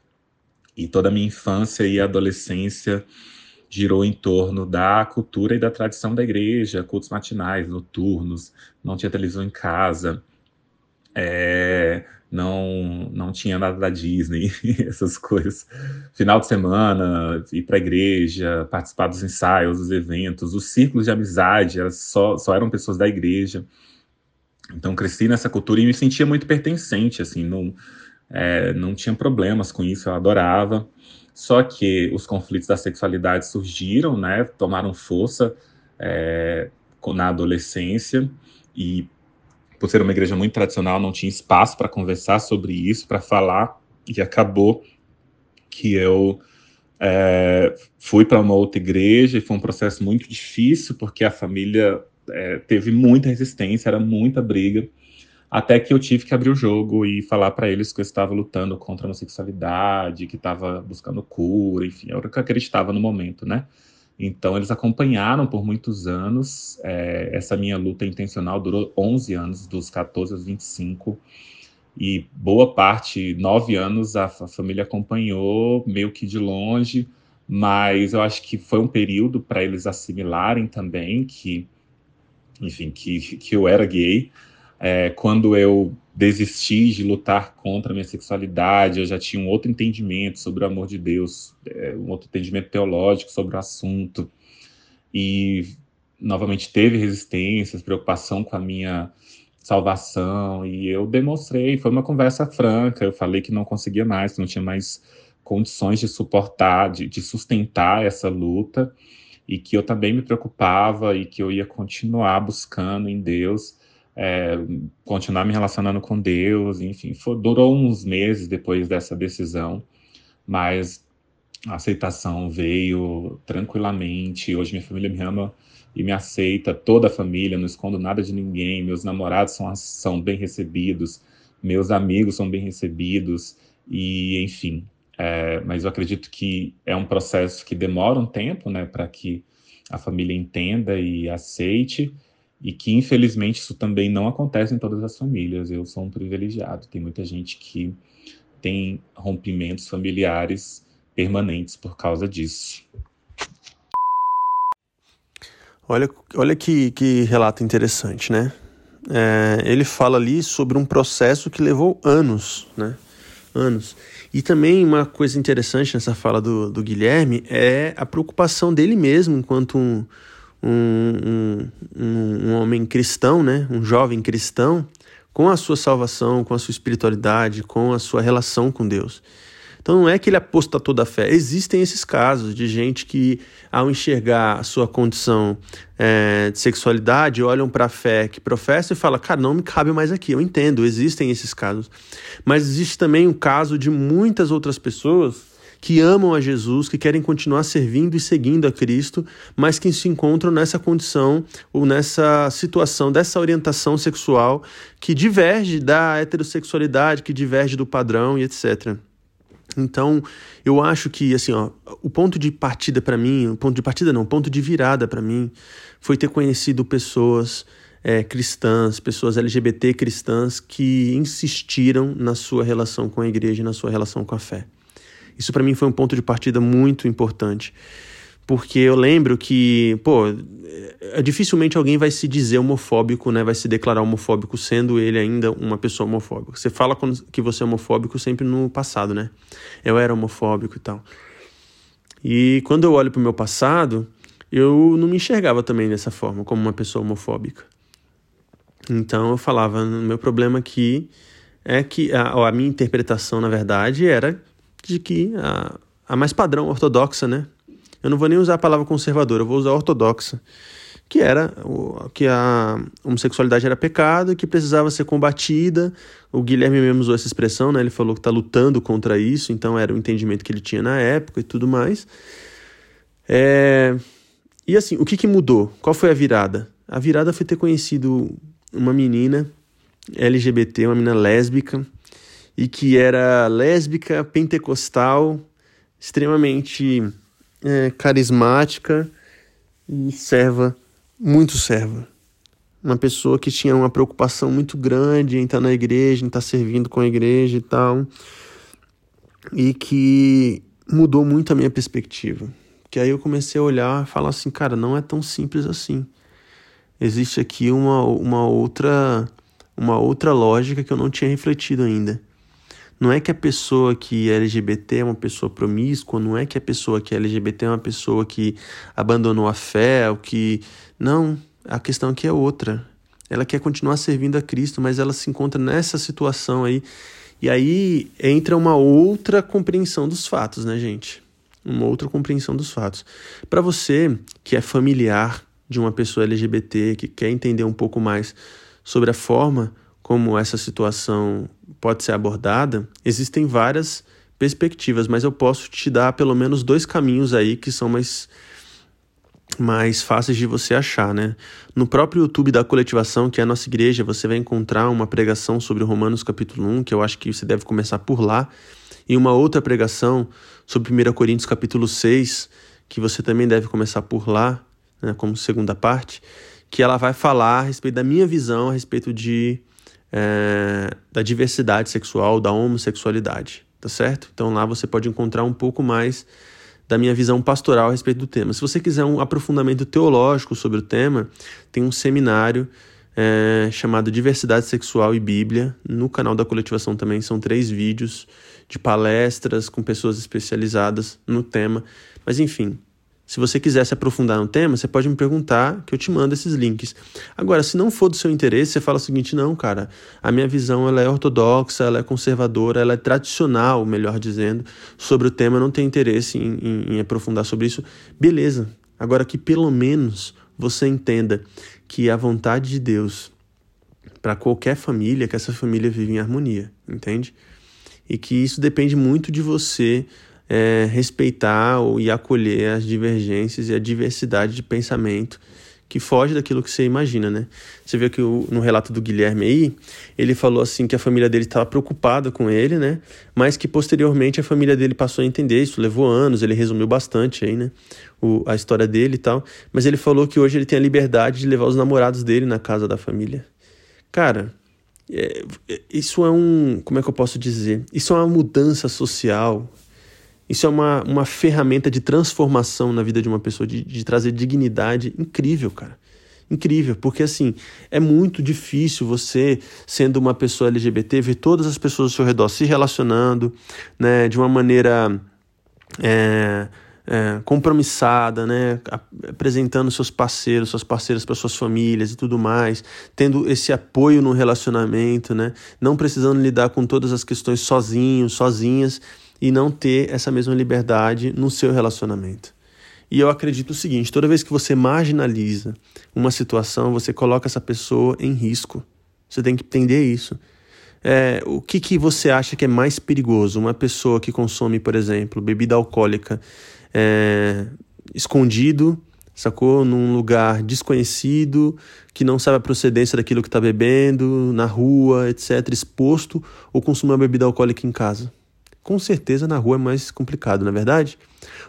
E toda a minha infância e adolescência girou em torno da cultura e da tradição da igreja, cultos matinais, noturnos, não tinha televisão em casa, é, não, não tinha nada da Disney, essas coisas. Final de semana, ir para a igreja, participar dos ensaios, dos eventos, os círculos de amizade, elas só, só eram pessoas da igreja. Então cresci nessa cultura e me sentia muito pertencente, assim, não, é, não tinha problemas com isso, eu adorava. Só que os conflitos da sexualidade surgiram, né, tomaram força é, na adolescência. E por ser uma igreja muito tradicional, não tinha espaço para conversar sobre isso, para falar, e acabou que eu é, fui para uma outra igreja e foi um processo muito difícil, porque a família é, teve muita resistência, era muita briga, até que eu tive que abrir o jogo e falar para eles que eu estava lutando contra a homossexualidade, que estava buscando cura, enfim, era o que eu acreditava no momento, né? Então, eles acompanharam por muitos anos. É, essa minha luta intencional durou 11 anos, dos 14 aos 25. E boa parte, nove anos, a, família acompanhou, meio que de longe. Mas eu acho que foi um período para eles assimilarem também que, enfim, que, que eu era gay. É, quando eu desisti de lutar contra a minha sexualidade, eu já tinha um outro entendimento sobre o amor de Deus, é, um outro entendimento teológico sobre o assunto. E novamente teve resistências, preocupação com a minha salvação, e eu demonstrei, foi uma conversa franca, eu falei que não conseguia mais, que não tinha mais condições de suportar, de, de sustentar essa luta, e que eu também me preocupava e que eu ia continuar buscando em Deus é, continuar me relacionando com Deus, enfim, foi, durou uns meses depois dessa decisão, mas a aceitação veio tranquilamente. Hoje minha família me ama e me aceita, toda a família, não escondo nada de ninguém. Meus namorados são, são bem recebidos, meus amigos são bem recebidos, e enfim. É, mas eu acredito que é um processo que demora um tempo, né, para que a família entenda e aceite e que infelizmente isso também não acontece em todas as famílias. Eu sou um privilegiado, tem muita gente que tem rompimentos familiares permanentes por causa disso. Olha, olha que, que relato interessante, né? É, ele fala ali sobre um processo que levou anos, né? Anos. E também uma coisa interessante nessa fala do, do Guilherme é a preocupação dele mesmo enquanto um, um, um, um homem cristão, né, um jovem cristão, com a sua salvação, com a sua espiritualidade, com a sua relação com Deus. Então não é que ele apostatou da fé. Existem esses casos de gente que, ao enxergar a sua condição é, de sexualidade, olham para a fé que professa e falam, cara, não me cabe mais aqui. Eu entendo, existem esses casos. Mas existe também o caso de muitas outras pessoas que amam a Jesus, que querem continuar servindo e seguindo a Cristo, mas que se encontram nessa condição ou nessa situação dessa orientação sexual que diverge da heterossexualidade, que diverge do padrão e etc. Então, eu acho que assim, ó, o ponto de partida para mim, o ponto de partida não, o ponto de virada para mim foi ter conhecido pessoas é, cristãs, pessoas LGBT cristãs que insistiram na sua relação com a igreja, na sua relação com a fé. Isso para mim foi um ponto de partida muito importante. Porque eu lembro que, pô, é, dificilmente alguém vai se dizer homofóbico, né? Vai se declarar homofóbico sendo ele ainda uma pessoa homofóbica. Você fala que você é homofóbico sempre no passado, né? Eu era homofóbico e tal. E quando eu olho para o meu passado, eu não me enxergava também dessa forma, como uma pessoa homofóbica. Então eu falava, meu problema aqui é que a, a minha interpretação, na verdade, era de que a, a mais padrão ortodoxa, né? Eu não vou nem usar a palavra conservadora, eu vou usar ortodoxa, que era que a homossexualidade era pecado e que precisava ser combatida. O Guilherme mesmo usou essa expressão, né? Ele falou que está lutando contra isso, então era o entendimento que ele tinha na época e tudo mais. É... E assim, o que, que mudou? Qual foi a virada? A virada foi ter conhecido uma menina LGBT, uma menina lésbica, e que era lésbica, pentecostal, extremamente é, carismática e serva muito serva. Uma pessoa que tinha uma preocupação muito grande em estar na igreja, em estar servindo com a igreja e tal. E que mudou muito a minha perspectiva. Que aí eu comecei a olhar e falar assim, cara, não é tão simples assim. Existe aqui uma, uma outra uma outra lógica que eu não tinha refletido ainda. Não é que a pessoa que é LGBT é uma pessoa promíscua, não é que a pessoa que é LGBT é uma pessoa que abandonou a fé, ou que. Não, a questão aqui é outra. Ela quer continuar servindo a Cristo, mas ela se encontra nessa situação aí. E aí entra uma outra compreensão dos fatos, né, gente? Uma outra compreensão dos fatos. Para você que é familiar de uma pessoa LGBT, que quer entender um pouco mais sobre a forma como essa situação pode ser abordada, existem várias perspectivas, mas eu posso te dar pelo menos dois caminhos aí que são mais mais fáceis de você achar, né? No próprio YouTube da coletivação, que é a nossa igreja, você vai encontrar uma pregação sobre Romanos capítulo 1, que eu acho que você deve começar por lá, e uma outra pregação sobre 1 Coríntios capítulo 6, que você também deve começar por lá, né, como segunda parte, que ela vai falar a respeito da minha visão a respeito de é, da diversidade sexual, da homossexualidade, tá certo? Então lá você pode encontrar um pouco mais da minha visão pastoral a respeito do tema. Se você quiser um aprofundamento teológico sobre o tema, tem um seminário é, chamado Diversidade Sexual e Bíblia. No canal da coletivação também são três vídeos de palestras com pessoas especializadas no tema. Mas enfim, se você quiser se aprofundar no tema, você pode me perguntar que eu te mando esses links. Agora, se não for do seu interesse, você fala o seguinte: não, cara, a minha visão ela é ortodoxa, ela é conservadora, ela é tradicional, melhor dizendo, sobre o tema, não tem interesse em, em, em aprofundar sobre isso. Beleza. Agora que pelo menos você entenda que a vontade de Deus para qualquer família, que essa família vive em harmonia, entende? E que isso depende muito de você é, respeitar e acolher as divergências e a diversidade de pensamento que foge daquilo que você imagina, né? Você vê que o, no relato do Guilherme aí, ele falou assim que a família dele estava preocupada com ele, né? Mas que posteriormente a família dele passou a entender isso, levou anos, ele resumiu bastante aí, né? O, a história dele e tal. Mas ele falou que hoje ele tem a liberdade de levar os namorados dele na casa da família. Cara, é, isso é um. Como é que eu posso dizer? Isso é uma mudança social isso é uma, uma ferramenta de transformação na vida de uma pessoa, de, de trazer dignidade incrível, cara. Incrível, porque assim, é muito difícil você, sendo uma pessoa LGBT, ver todas as pessoas ao seu redor se relacionando né, de uma maneira é, é, compromissada, né, apresentando seus parceiros, suas parceiras para suas famílias e tudo mais, tendo esse apoio no relacionamento, né, não precisando lidar com todas as questões sozinhos, sozinhas e não ter essa mesma liberdade no seu relacionamento. E eu acredito o seguinte: toda vez que você marginaliza uma situação, você coloca essa pessoa em risco. Você tem que entender isso. É, o que, que você acha que é mais perigoso? Uma pessoa que consome, por exemplo, bebida alcoólica é, escondido, sacou? Num lugar desconhecido, que não sabe a procedência daquilo que está bebendo, na rua, etc., exposto, ou consumir uma bebida alcoólica em casa? Com certeza na rua é mais complicado, na é verdade?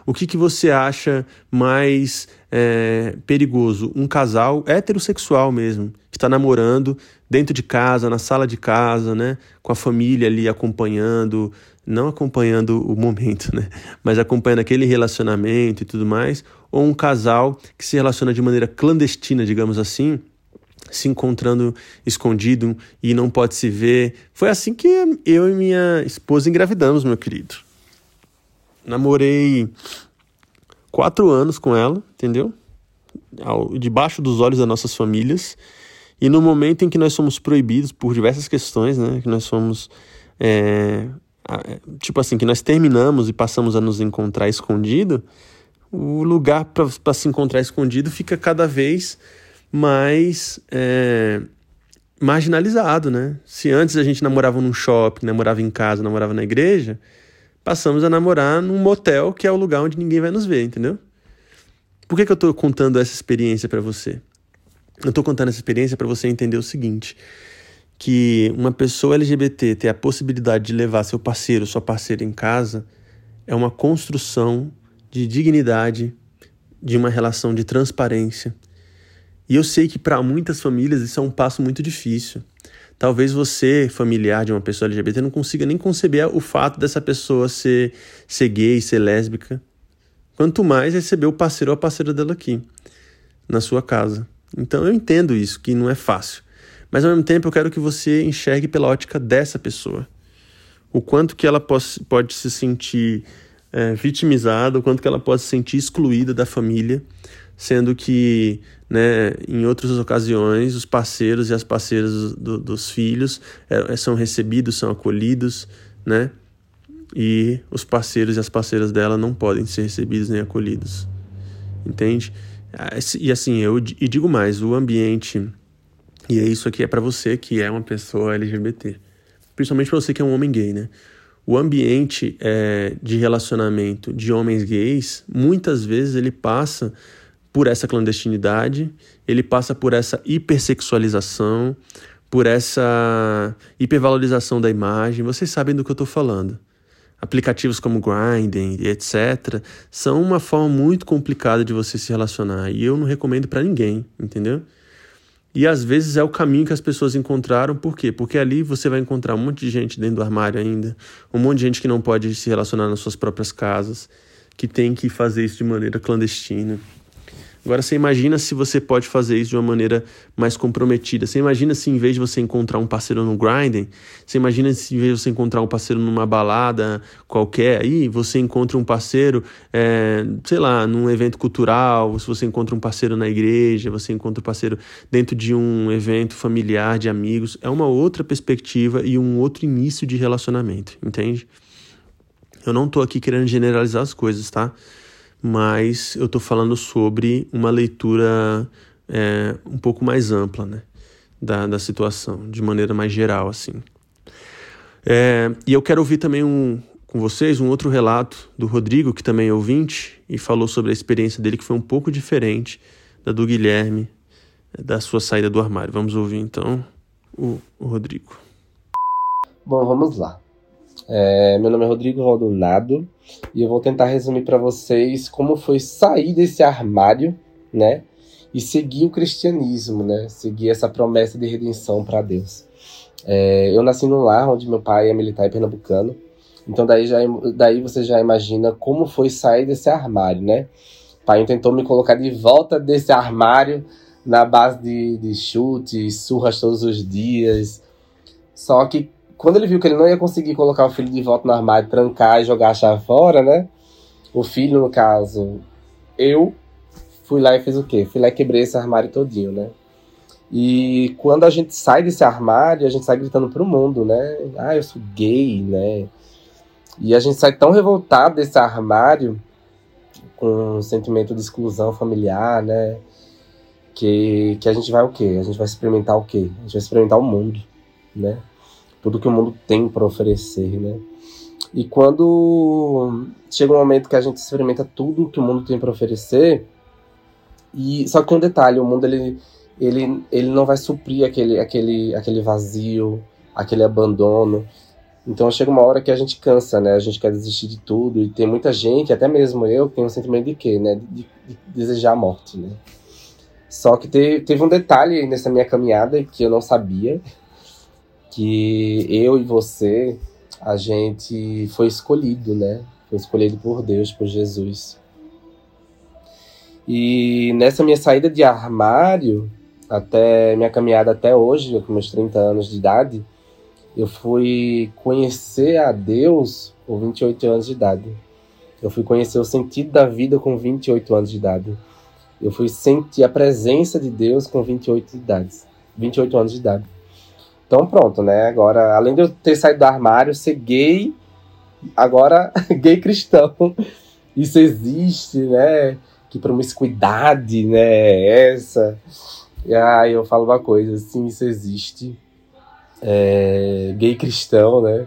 O que, que você acha mais é, perigoso? Um casal heterossexual mesmo, que está namorando dentro de casa, na sala de casa, né? Com a família ali acompanhando, não acompanhando o momento, né? Mas acompanhando aquele relacionamento e tudo mais. Ou um casal que se relaciona de maneira clandestina, digamos assim, se encontrando escondido e não pode se ver. Foi assim que eu e minha esposa engravidamos, meu querido. Namorei quatro anos com ela, entendeu? debaixo dos olhos das nossas famílias. E no momento em que nós somos proibidos por diversas questões, né? Que nós somos. É, tipo assim, que nós terminamos e passamos a nos encontrar escondido, o lugar para se encontrar escondido fica cada vez mais é, marginalizado, né? Se antes a gente namorava num shopping, namorava em casa, namorava na igreja, passamos a namorar num motel, que é o lugar onde ninguém vai nos ver, entendeu? Por que, que eu estou contando essa experiência para você? Eu estou contando essa experiência para você entender o seguinte: que uma pessoa LGBT ter a possibilidade de levar seu parceiro, sua parceira em casa, é uma construção de dignidade, de uma relação de transparência. E eu sei que para muitas famílias isso é um passo muito difícil. Talvez você, familiar de uma pessoa LGBT, não consiga nem conceber o fato dessa pessoa ser, ser gay, ser lésbica. Quanto mais receber o parceiro ou a parceira dela aqui, na sua casa. Então eu entendo isso, que não é fácil. Mas ao mesmo tempo eu quero que você enxergue pela ótica dessa pessoa. O quanto que ela pode, se sentir é, vitimizada, o quanto que ela pode se sentir excluída da família, sendo que né, em outras ocasiões os parceiros e as parceiras do, dos filhos é, são recebidos, são acolhidos, né? E os parceiros e as parceiras dela não podem ser recebidos nem acolhidos. Entende? Ah, e assim, eu e digo mais, o ambiente, e é isso aqui é para você que é uma pessoa LGBT, principalmente para você que é um homem gay, né? O ambiente é, de relacionamento de homens gays, muitas vezes ele passa por essa clandestinidade, ele passa por essa hipersexualização, por essa hipervalorização da imagem. Vocês sabem do que eu estou falando aplicativos como Grinding, etc., são uma forma muito complicada de você se relacionar e eu não recomendo para ninguém, entendeu? E às vezes é o caminho que as pessoas encontraram, por quê? Porque ali você vai encontrar um monte de gente dentro do armário ainda, um monte de gente que não pode se relacionar nas suas próprias casas, que tem que fazer isso de maneira clandestina. Agora você imagina se você pode fazer isso de uma maneira mais comprometida. Você imagina se em vez de você encontrar um parceiro no grinding, você imagina se em vez de você encontrar um parceiro numa balada qualquer aí, você encontra um parceiro, é, sei lá, num evento cultural, se você encontra um parceiro na igreja, você encontra um parceiro dentro de um evento familiar, de amigos. É uma outra perspectiva e um outro início de relacionamento, entende? Eu não estou aqui querendo generalizar as coisas, tá? Mas eu estou falando sobre uma leitura é, um pouco mais ampla né, da, da situação, de maneira mais geral. assim. É, e eu quero ouvir também um, com vocês um outro relato do Rodrigo, que também é ouvinte, e falou sobre a experiência dele, que foi um pouco diferente da do Guilherme, da sua saída do armário. Vamos ouvir então o, o Rodrigo. Bom, vamos lá. É, meu nome é Rodrigo Rodonado e eu vou tentar resumir para vocês como foi sair desse armário, né? E seguir o cristianismo, né? Seguir essa promessa de redenção para Deus. É, eu nasci num lar onde meu pai é militar e pernambucano, então daí, já, daí você já imagina como foi sair desse armário, né? O pai tentou me colocar de volta desse armário na base de, de chutes, surras todos os dias. Só que quando ele viu que ele não ia conseguir colocar o filho de volta no armário, trancar e jogar a chave fora, né? O filho, no caso, eu fui lá e fiz o quê? Fui lá e quebrei esse armário todinho, né? E quando a gente sai desse armário, a gente sai gritando pro mundo, né? Ah, eu sou gay, né? E a gente sai tão revoltado desse armário, com um sentimento de exclusão familiar, né? Que, que a gente vai o quê? A gente vai experimentar o quê? A gente vai experimentar o mundo, né? Tudo que o mundo tem para oferecer, né? E quando chega um momento que a gente experimenta tudo que o mundo tem para oferecer, e só que um detalhe, o mundo ele, ele, ele não vai suprir aquele, aquele, aquele vazio, aquele abandono. Então chega uma hora que a gente cansa, né? A gente quer desistir de tudo e tem muita gente, até mesmo eu, que tem um sentimento de quê, né? De, de desejar a morte, né? Só que te, teve um detalhe nessa minha caminhada que eu não sabia, que eu e você, a gente foi escolhido, né? Foi escolhido por Deus, por Jesus. E nessa minha saída de armário, até minha caminhada até hoje, com meus 30 anos de idade, eu fui conhecer a Deus com 28 anos de idade. Eu fui conhecer o sentido da vida com 28 anos de idade. Eu fui sentir a presença de Deus com 28 de idade, 28 anos de idade. Então pronto, né? Agora, além de eu ter saído do armário, ser gay, agora gay cristão, isso existe, né? Que promiscuidade, né? É essa. E aí eu falo uma coisa, sim, isso existe. É, gay cristão, né?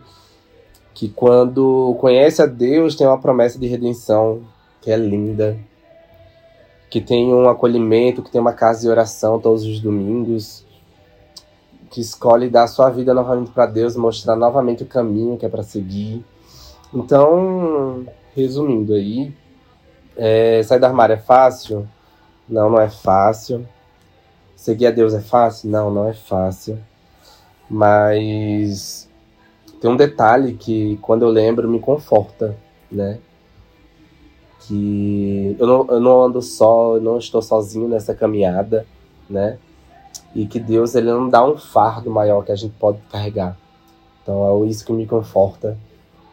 Que quando conhece a Deus tem uma promessa de redenção que é linda, que tem um acolhimento, que tem uma casa de oração todos os domingos, que escolhe dar sua vida novamente para Deus, mostrar novamente o caminho que é para seguir. Então, resumindo aí, é, sair do armário é fácil? Não, não é fácil. Seguir a Deus é fácil? Não, não é fácil. Mas tem um detalhe que, quando eu lembro, me conforta, né? Que eu não, eu não ando só, eu não estou sozinho nessa caminhada, né? E que Deus ele não dá um fardo maior que a gente pode carregar. Então é isso que me conforta,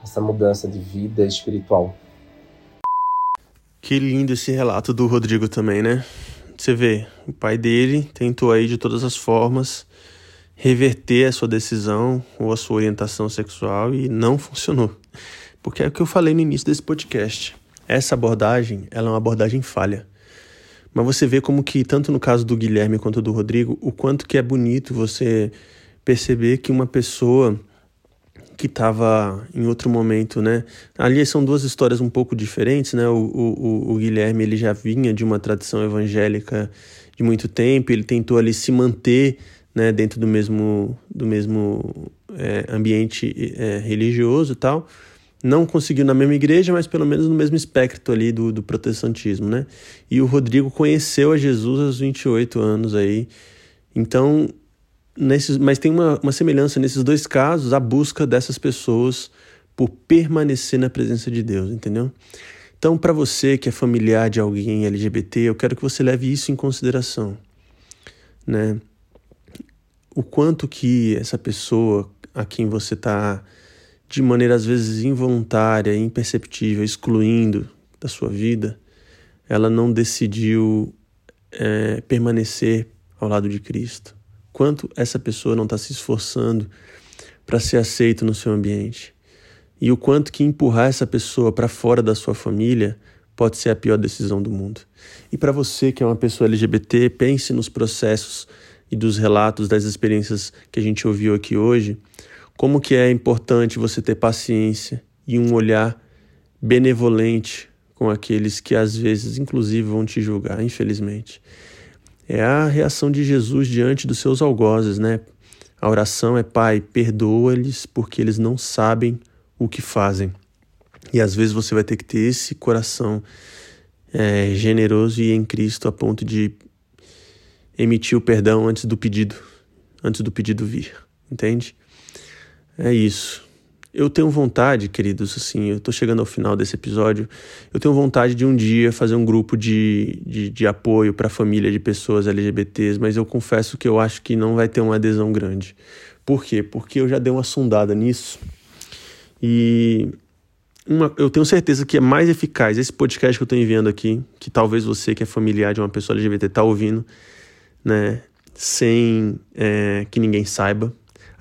essa mudança de vida espiritual. Que lindo esse relato do Rodrigo também, né? Você vê, o pai dele tentou aí de todas as formas reverter a sua decisão ou a sua orientação sexual e não funcionou. Porque é o que eu falei no início desse podcast. Essa abordagem, ela é uma abordagem falha. Mas você vê como que, tanto no caso do Guilherme quanto do Rodrigo, o quanto que é bonito você perceber que uma pessoa que estava em outro momento, né? Ali são duas histórias um pouco diferentes, né? O, o, o Guilherme ele já vinha de uma tradição evangélica de muito tempo, ele tentou ali se manter, né? Dentro do mesmo do mesmo é, ambiente é, religioso e tal. Não conseguiu na mesma igreja, mas pelo menos no mesmo espectro ali do, do protestantismo, né? E o Rodrigo conheceu a Jesus aos 28 anos aí. Então, nesses, mas tem uma, uma semelhança nesses dois casos, a busca dessas pessoas por permanecer na presença de Deus, entendeu? Então, para você que é familiar de alguém LGBT, eu quero que você leve isso em consideração, né? O quanto que essa pessoa a quem você está, de maneira às vezes involuntária, imperceptível, excluindo da sua vida, ela não decidiu é, permanecer ao lado de Cristo quanto essa pessoa não está se esforçando para ser aceito no seu ambiente. E o quanto que empurrar essa pessoa para fora da sua família pode ser a pior decisão do mundo. E para você que é uma pessoa LGBT, pense nos processos e dos relatos das experiências que a gente ouviu aqui hoje, como que é importante você ter paciência e um olhar benevolente com aqueles que às vezes inclusive vão te julgar, infelizmente é a reação de Jesus diante dos seus algozes, né? A oração é: Pai, perdoa-lhes porque eles não sabem o que fazem. E às vezes você vai ter que ter esse coração é, generoso e em Cristo a ponto de emitir o perdão antes do pedido, antes do pedido vir, entende? É isso. Eu tenho vontade, queridos, assim, eu tô chegando ao final desse episódio, eu tenho vontade de um dia fazer um grupo de, de, de apoio para a família de pessoas LGBTs, mas eu confesso que eu acho que não vai ter uma adesão grande. Por quê? Porque eu já dei uma sondada nisso e uma, eu tenho certeza que é mais eficaz esse podcast que eu estou enviando aqui, que talvez você que é familiar de uma pessoa LGBT tá ouvindo, né, sem é, que ninguém saiba,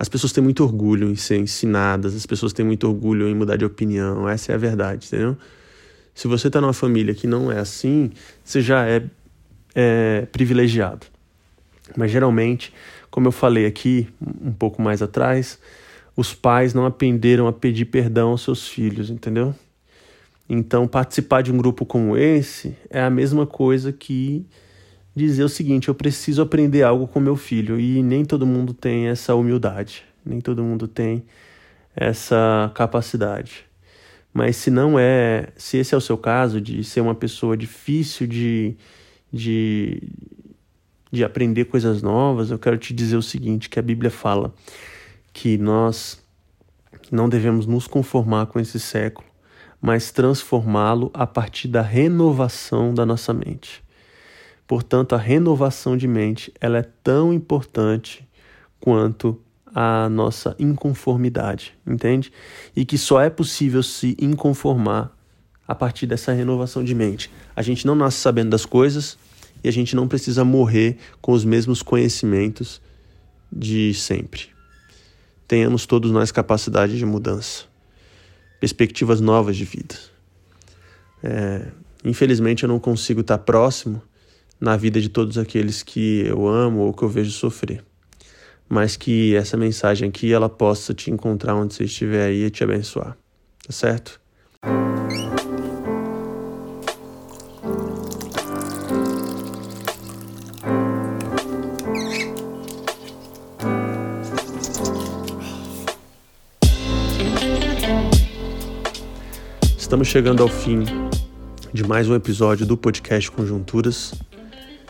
as pessoas têm muito orgulho em ser ensinadas, as pessoas têm muito orgulho em mudar de opinião, essa é a verdade, entendeu? Se você está numa família que não é assim, você já é, é privilegiado. Mas geralmente, como eu falei aqui um pouco mais atrás, os pais não aprenderam a pedir perdão aos seus filhos, entendeu? Então, participar de um grupo como esse é a mesma coisa que dizer o seguinte: eu preciso aprender algo com meu filho e nem todo mundo tem essa humildade, nem todo mundo tem essa capacidade. Mas se não é, se esse é o seu caso de ser uma pessoa difícil de, de, de aprender coisas novas, eu quero te dizer o seguinte: que a Bíblia fala que nós não devemos nos conformar com esse século, mas transformá-lo a partir da renovação da nossa mente. Portanto, a renovação de mente ela é tão importante quanto a nossa inconformidade, entende? E que só é possível se inconformar a partir dessa renovação de mente. A gente não nasce sabendo das coisas e a gente não precisa morrer com os mesmos conhecimentos de sempre. Tenhamos todos nós capacidade de mudança, perspectivas novas de vida. É, infelizmente eu não consigo estar próximo na vida de todos aqueles que eu amo ou que eu vejo sofrer. Mas que essa mensagem aqui ela possa te encontrar onde você estiver aí e te abençoar. Tá certo? Estamos chegando ao fim de mais um episódio do podcast Conjunturas.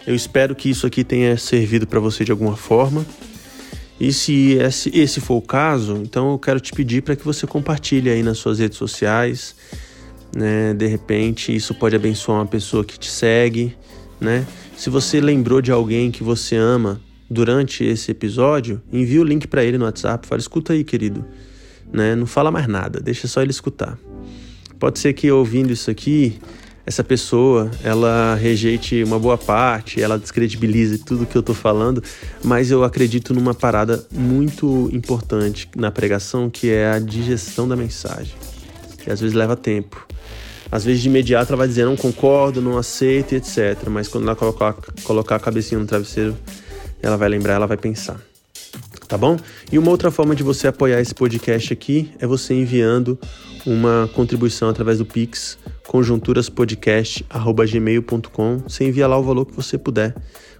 Eu espero que isso aqui tenha servido para você de alguma forma. E se esse, for o caso, então eu quero te pedir para que você compartilhe aí nas suas redes sociais. Né? De repente, isso pode abençoar uma pessoa que te segue. Né? Se você lembrou de alguém que você ama durante esse episódio, envie o link para ele no WhatsApp. Fala, escuta aí, querido. Né? Não fala mais nada, deixa só ele escutar. Pode ser que ouvindo isso aqui, essa pessoa ela rejeite uma boa parte, ela descredibilize tudo que eu tô falando, mas eu acredito numa parada muito importante na pregação, que é a digestão da mensagem. Que às vezes leva tempo. Às vezes de imediato ela vai dizer não concordo, não aceito, etc. Mas quando ela colocar, colocar a cabecinha no travesseiro, ela vai lembrar, ela vai pensar. Tá bom? E uma outra forma de você apoiar esse podcast aqui é você enviando uma contribuição através do Pix, conjunturaspodcast.gmail.com. Você envia lá o valor que você puder,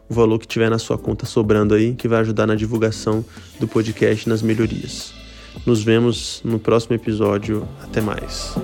o valor que tiver na sua conta sobrando aí, que vai ajudar na divulgação do podcast nas melhorias. Nos vemos no próximo episódio. Até mais.